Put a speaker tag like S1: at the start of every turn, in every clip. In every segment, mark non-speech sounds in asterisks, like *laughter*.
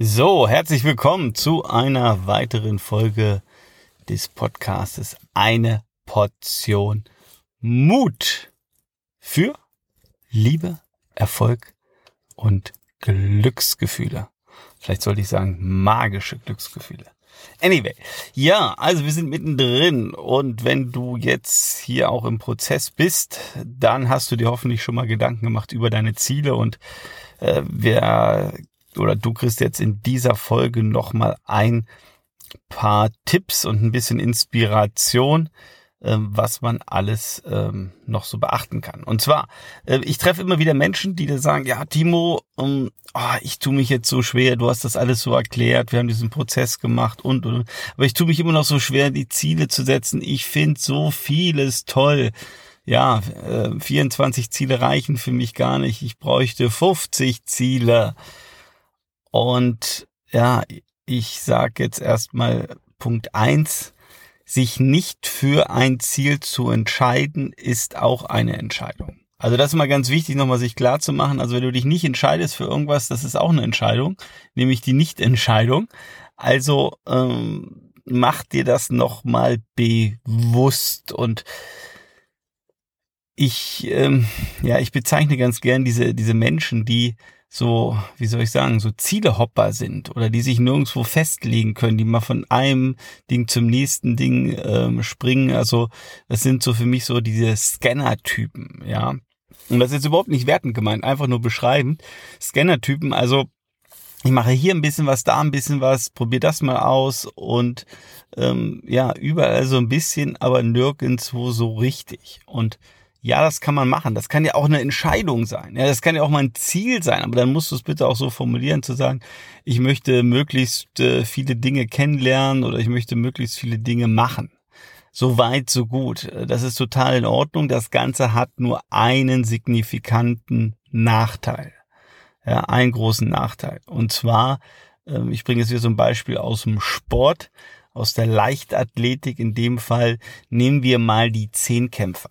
S1: So, herzlich willkommen zu einer weiteren Folge des Podcastes Eine Portion Mut für Liebe, Erfolg und Glücksgefühle. Vielleicht sollte ich sagen magische Glücksgefühle. Anyway, ja, also wir sind mittendrin und wenn du jetzt hier auch im Prozess bist, dann hast du dir hoffentlich schon mal Gedanken gemacht über deine Ziele und äh, wir oder du kriegst jetzt in dieser Folge nochmal ein paar Tipps und ein bisschen Inspiration, ähm, was man alles ähm, noch so beachten kann. Und zwar, äh, ich treffe immer wieder Menschen, die da sagen, ja, Timo, um, oh, ich tue mich jetzt so schwer, du hast das alles so erklärt, wir haben diesen Prozess gemacht und, und, aber ich tue mich immer noch so schwer, die Ziele zu setzen. Ich finde so vieles toll ja, äh, 24 Ziele reichen für mich gar nicht. Ich bräuchte 50 Ziele. Und ja, ich sage jetzt erstmal Punkt eins: sich nicht für ein Ziel zu entscheiden, ist auch eine Entscheidung. Also das ist mal ganz wichtig, nochmal sich klar zu machen. Also wenn du dich nicht entscheidest für irgendwas, das ist auch eine Entscheidung, nämlich die Nichtentscheidung. Also ähm, mach dir das nochmal bewusst und ich, ähm, ja, ich bezeichne ganz gern diese, diese Menschen, die so, wie soll ich sagen, so Zielehopper sind oder die sich nirgendwo festlegen können, die mal von einem Ding zum nächsten Ding ähm, springen. Also das sind so für mich so diese Scanner-Typen, ja. Und das ist jetzt überhaupt nicht wertend gemeint, einfach nur beschreibend. Scanner-Typen, also ich mache hier ein bisschen was, da ein bisschen was, probiere das mal aus und ähm, ja, überall so ein bisschen, aber nirgendwo so richtig. Und ja, das kann man machen. Das kann ja auch eine Entscheidung sein. Ja, das kann ja auch mal ein Ziel sein. Aber dann musst du es bitte auch so formulieren, zu sagen, ich möchte möglichst äh, viele Dinge kennenlernen oder ich möchte möglichst viele Dinge machen. So weit, so gut. Das ist total in Ordnung. Das Ganze hat nur einen signifikanten Nachteil. Ja, einen großen Nachteil. Und zwar, ähm, ich bringe jetzt hier ein Beispiel aus dem Sport, aus der Leichtathletik. In dem Fall nehmen wir mal die Zehnkämpfer.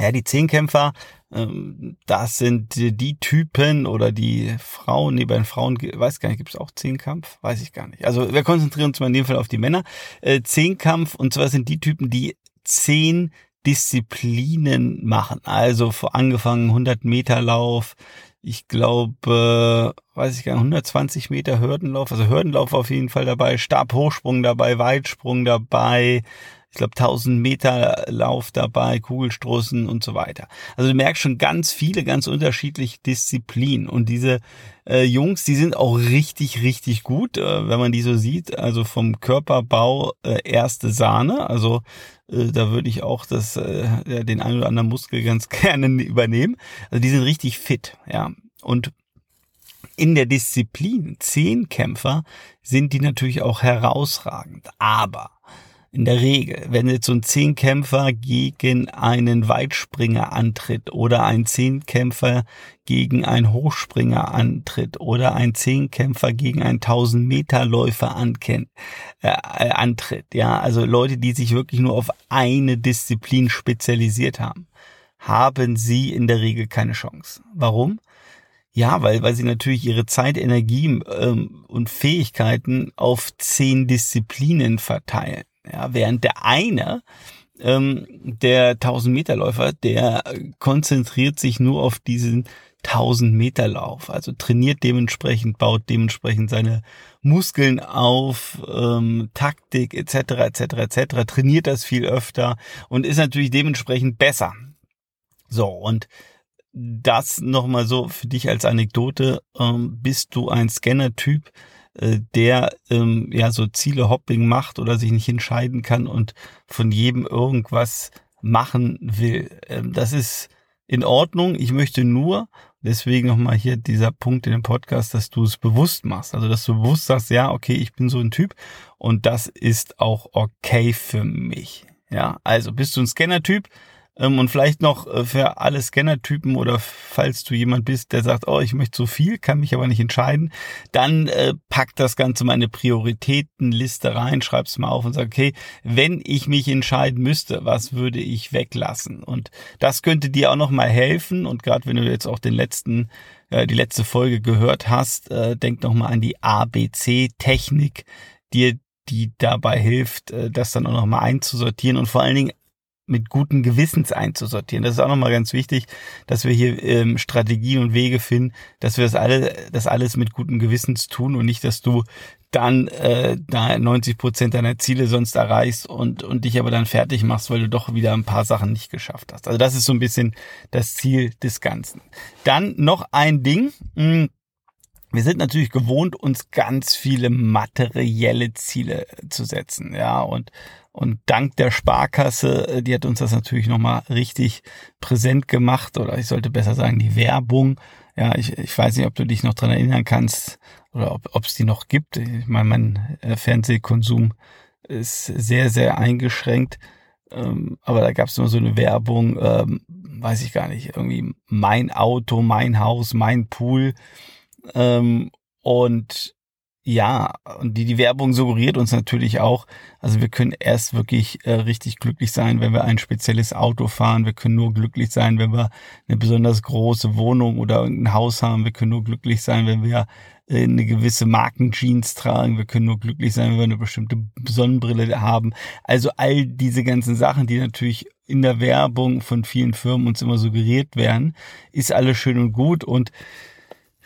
S1: Ja, die Zehnkämpfer, ähm, das sind die Typen oder die Frauen, nee, bei den Frauen, weiß gar nicht, gibt es auch Zehnkampf? Weiß ich gar nicht. Also wir konzentrieren uns mal in dem Fall auf die Männer. Äh, Zehnkampf, und zwar sind die Typen, die zehn Disziplinen machen. Also angefangen 100 Meter Lauf, ich glaube, weiß ich gar nicht, 120 Meter Hürdenlauf, also Hürdenlauf auf jeden Fall dabei, Stabhochsprung dabei, Weitsprung dabei, ich glaube 1000 Meter Lauf dabei, Kugelstoßen und so weiter. Also du merkst schon ganz viele, ganz unterschiedliche Disziplinen und diese äh, Jungs, die sind auch richtig, richtig gut, äh, wenn man die so sieht. Also vom Körperbau äh, erste Sahne. Also äh, da würde ich auch das, äh, den einen oder anderen Muskel ganz *laughs* gerne übernehmen. Also die sind richtig fit, ja. Und in der Disziplin Zehnkämpfer sind die natürlich auch herausragend. Aber in der Regel, wenn jetzt so ein Zehnkämpfer gegen einen Weitspringer antritt oder ein Zehnkämpfer gegen einen Hochspringer antritt oder ein Zehnkämpfer gegen einen 1000 Meter Läufer ankennt, äh, äh, antritt, ja, also Leute, die sich wirklich nur auf eine Disziplin spezialisiert haben, haben sie in der Regel keine Chance. Warum? Ja, weil, weil sie natürlich ihre Zeit, Energie ähm, und Fähigkeiten auf zehn Disziplinen verteilen. Ja, während der eine, ähm, der 1000 Meter Läufer, der konzentriert sich nur auf diesen 1000 Meter Lauf, also trainiert dementsprechend, baut dementsprechend seine Muskeln auf, ähm, Taktik etc. etc. etc. trainiert das viel öfter und ist natürlich dementsprechend besser. So und das nochmal so für dich als Anekdote, ähm, bist du ein Scanner-Typ, äh, der ähm, ja so Ziele Hopping macht oder sich nicht entscheiden kann und von jedem irgendwas machen will. Ähm, das ist in Ordnung. Ich möchte nur, deswegen nochmal hier dieser Punkt in dem Podcast, dass du es bewusst machst. Also, dass du bewusst sagst, ja, okay, ich bin so ein Typ und das ist auch okay für mich. Ja, also bist du ein Scanner-Typ, und vielleicht noch äh, für alle Scannertypen oder falls du jemand bist, der sagt, oh, ich möchte so viel, kann mich aber nicht entscheiden, dann äh, pack das Ganze mal in eine Prioritätenliste rein, schreib's mal auf und sag, okay, wenn ich mich entscheiden müsste, was würde ich weglassen? Und das könnte dir auch noch mal helfen. Und gerade wenn du jetzt auch den letzten äh, die letzte Folge gehört hast, denk nochmal an die ABC-Technik, dir die dabei hilft, das dann auch nochmal einzusortieren und vor allen Dingen mit guten Gewissens einzusortieren. Das ist auch nochmal ganz wichtig, dass wir hier ähm, Strategien und Wege finden, dass wir das alle, das alles mit guten Gewissens tun und nicht, dass du dann äh, da 90 Prozent deiner Ziele sonst erreichst und, und dich aber dann fertig machst, weil du doch wieder ein paar Sachen nicht geschafft hast. Also das ist so ein bisschen das Ziel des Ganzen. Dann noch ein Ding. Hm, wir sind natürlich gewohnt, uns ganz viele materielle Ziele zu setzen, ja, und, und dank der Sparkasse, äh, die hat uns das natürlich nochmal richtig präsent gemacht, oder ich sollte besser sagen, die Werbung, ja, ich, ich weiß nicht, ob du dich noch dran erinnern kannst oder ob es die noch gibt. Ich meine, mein äh, Fernsehkonsum ist sehr, sehr eingeschränkt. Ähm, aber da gab es immer so eine Werbung, ähm, weiß ich gar nicht, irgendwie mein Auto, mein Haus, mein Pool. Ähm, und ja, und die, die Werbung suggeriert uns natürlich auch, also wir können erst wirklich äh, richtig glücklich sein, wenn wir ein spezielles Auto fahren. Wir können nur glücklich sein, wenn wir eine besonders große Wohnung oder ein Haus haben. Wir können nur glücklich sein, wenn wir äh, eine gewisse Markenjeans tragen. Wir können nur glücklich sein, wenn wir eine bestimmte Sonnenbrille haben. Also all diese ganzen Sachen, die natürlich in der Werbung von vielen Firmen uns immer suggeriert werden, ist alles schön und gut und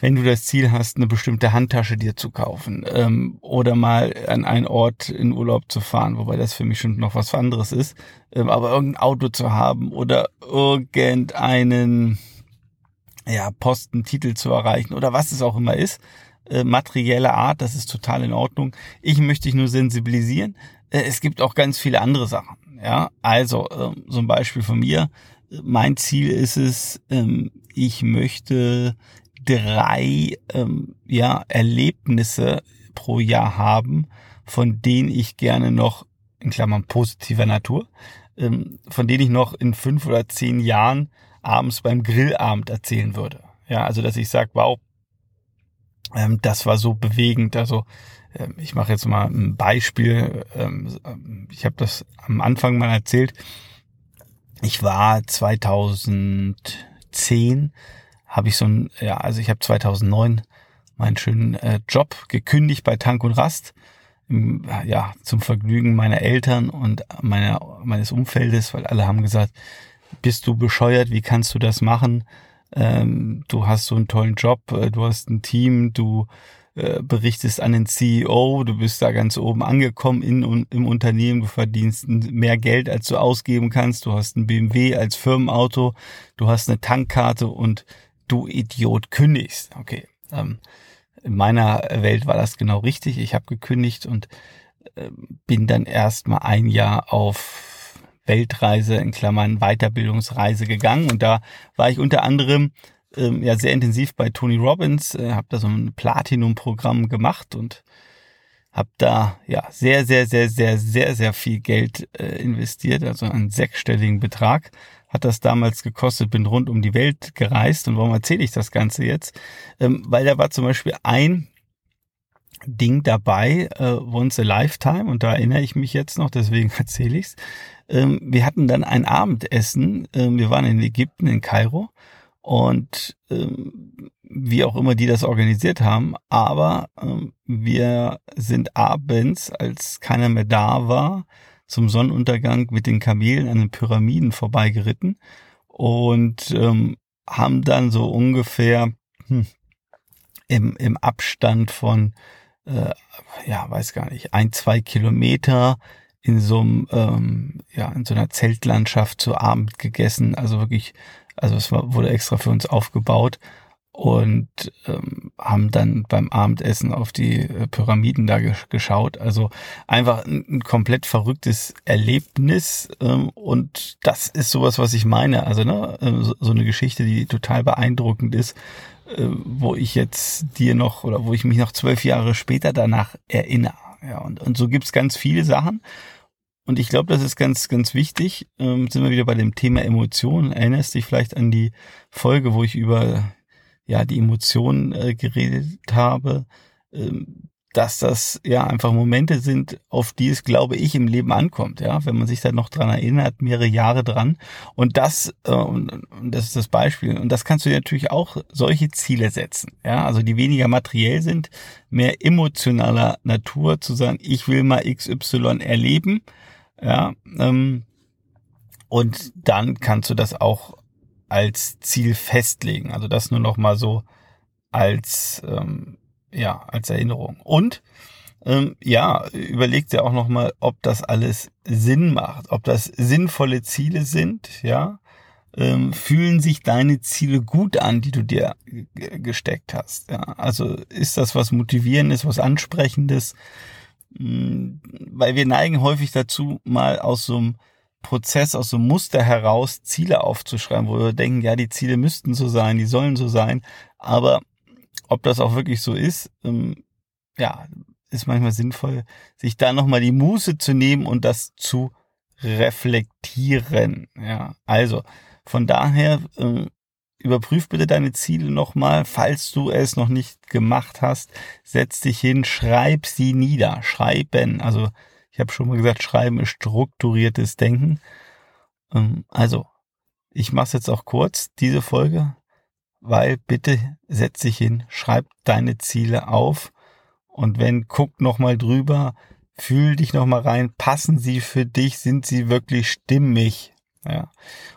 S1: wenn du das Ziel hast, eine bestimmte Handtasche dir zu kaufen ähm, oder mal an einen Ort in Urlaub zu fahren, wobei das für mich schon noch was anderes ist, ähm, aber irgendein Auto zu haben oder irgendeinen ja, Postentitel zu erreichen oder was es auch immer ist, äh, materielle Art, das ist total in Ordnung. Ich möchte dich nur sensibilisieren. Äh, es gibt auch ganz viele andere Sachen. Ja, also äh, so ein Beispiel von mir. Mein Ziel ist es, ähm, ich möchte drei ähm, ja, Erlebnisse pro Jahr haben, von denen ich gerne noch, in Klammern positiver Natur, ähm, von denen ich noch in fünf oder zehn Jahren abends beim Grillabend erzählen würde. Ja, also dass ich sage, wow, ähm, das war so bewegend. Also ähm, ich mache jetzt mal ein Beispiel. Ähm, ich habe das am Anfang mal erzählt. Ich war 2010 habe ich so ein, ja, also ich habe 2009 meinen schönen äh, Job gekündigt bei Tank und Rast, ja, zum Vergnügen meiner Eltern und meiner, meines Umfeldes, weil alle haben gesagt, bist du bescheuert, wie kannst du das machen? Ähm, du hast so einen tollen Job, äh, du hast ein Team, du äh, berichtest an den CEO, du bist da ganz oben angekommen in, im Unternehmen, du verdienst mehr Geld, als du ausgeben kannst, du hast ein BMW als Firmenauto, du hast eine Tankkarte und du Idiot kündigst. Okay. Ähm, in meiner Welt war das genau richtig. Ich habe gekündigt und äh, bin dann erstmal ein Jahr auf Weltreise in Klammern Weiterbildungsreise gegangen und da war ich unter anderem ähm, ja sehr intensiv bei Tony Robbins, äh, habe da so ein Platinum-Programm gemacht und habe da ja sehr sehr sehr sehr sehr sehr viel Geld äh, investiert, also einen sechsstelligen Betrag hat das damals gekostet, bin rund um die Welt gereist. Und warum erzähle ich das Ganze jetzt? Ähm, weil da war zum Beispiel ein Ding dabei, äh, Once a Lifetime, und da erinnere ich mich jetzt noch, deswegen *laughs* erzähle ich's. Ähm, wir hatten dann ein Abendessen, ähm, wir waren in Ägypten, in Kairo, und ähm, wie auch immer die das organisiert haben, aber ähm, wir sind abends, als keiner mehr da war, zum Sonnenuntergang mit den Kamelen an den Pyramiden vorbeigeritten und ähm, haben dann so ungefähr hm, im, im Abstand von, äh, ja, weiß gar nicht, ein, zwei Kilometer in so einem, ähm, ja, in so einer Zeltlandschaft zu Abend gegessen. Also wirklich, also es war, wurde extra für uns aufgebaut und ähm, haben dann beim Abendessen auf die äh, Pyramiden da geschaut. Also einfach ein, ein komplett verrücktes Erlebnis ähm, und das ist sowas, was ich meine. Also ne, äh, so, so eine Geschichte, die total beeindruckend ist, äh, wo ich jetzt dir noch oder wo ich mich noch zwölf Jahre später danach erinnere. Ja, und, und so gibt's ganz viele Sachen. Und ich glaube, das ist ganz, ganz wichtig. Ähm, sind wir wieder bei dem Thema Emotionen. Erinnerst dich vielleicht an die Folge, wo ich über ja die Emotionen äh, geredet habe, ähm, dass das ja einfach Momente sind, auf die es, glaube ich, im Leben ankommt, ja, wenn man sich da noch dran erinnert, mehrere Jahre dran. Und das, äh, und, das ist das Beispiel. Und das kannst du natürlich auch solche Ziele setzen, ja, also die weniger materiell sind, mehr emotionaler Natur, zu sagen, ich will mal XY erleben, ja, ähm, und dann kannst du das auch als Ziel festlegen. Also das nur noch mal so als ähm, ja, als Erinnerung. Und ähm, ja, überleg dir auch nochmal, ob das alles Sinn macht, ob das sinnvolle Ziele sind, ja. Ähm, fühlen sich deine Ziele gut an, die du dir gesteckt hast? Ja? Also ist das was Motivierendes, was Ansprechendes? Hm, weil wir neigen häufig dazu, mal aus so einem Prozess, aus so einem Muster heraus Ziele aufzuschreiben, wo wir denken, ja, die Ziele müssten so sein, die sollen so sein, aber ob das auch wirklich so ist, ähm, ja, ist manchmal sinnvoll, sich da nochmal die Muße zu nehmen und das zu reflektieren. Ja, also von daher ähm, überprüf bitte deine Ziele nochmal, falls du es noch nicht gemacht hast. Setz dich hin, schreib sie nieder. Schreiben, also ich habe schon mal gesagt, Schreiben ist strukturiertes Denken. Ähm, also ich mache es jetzt auch kurz, diese Folge weil bitte setz dich hin, schreib deine Ziele auf und wenn, guck nochmal drüber, fühl dich nochmal rein, passen sie für dich, sind sie wirklich stimmig? Ja.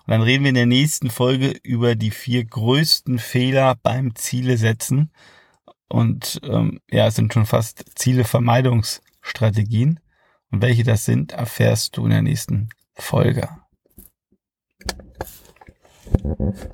S1: Und dann reden wir in der nächsten Folge über die vier größten Fehler beim Ziele setzen. Und ähm, ja, es sind schon fast Zielevermeidungsstrategien. Und welche das sind, erfährst du in der nächsten Folge.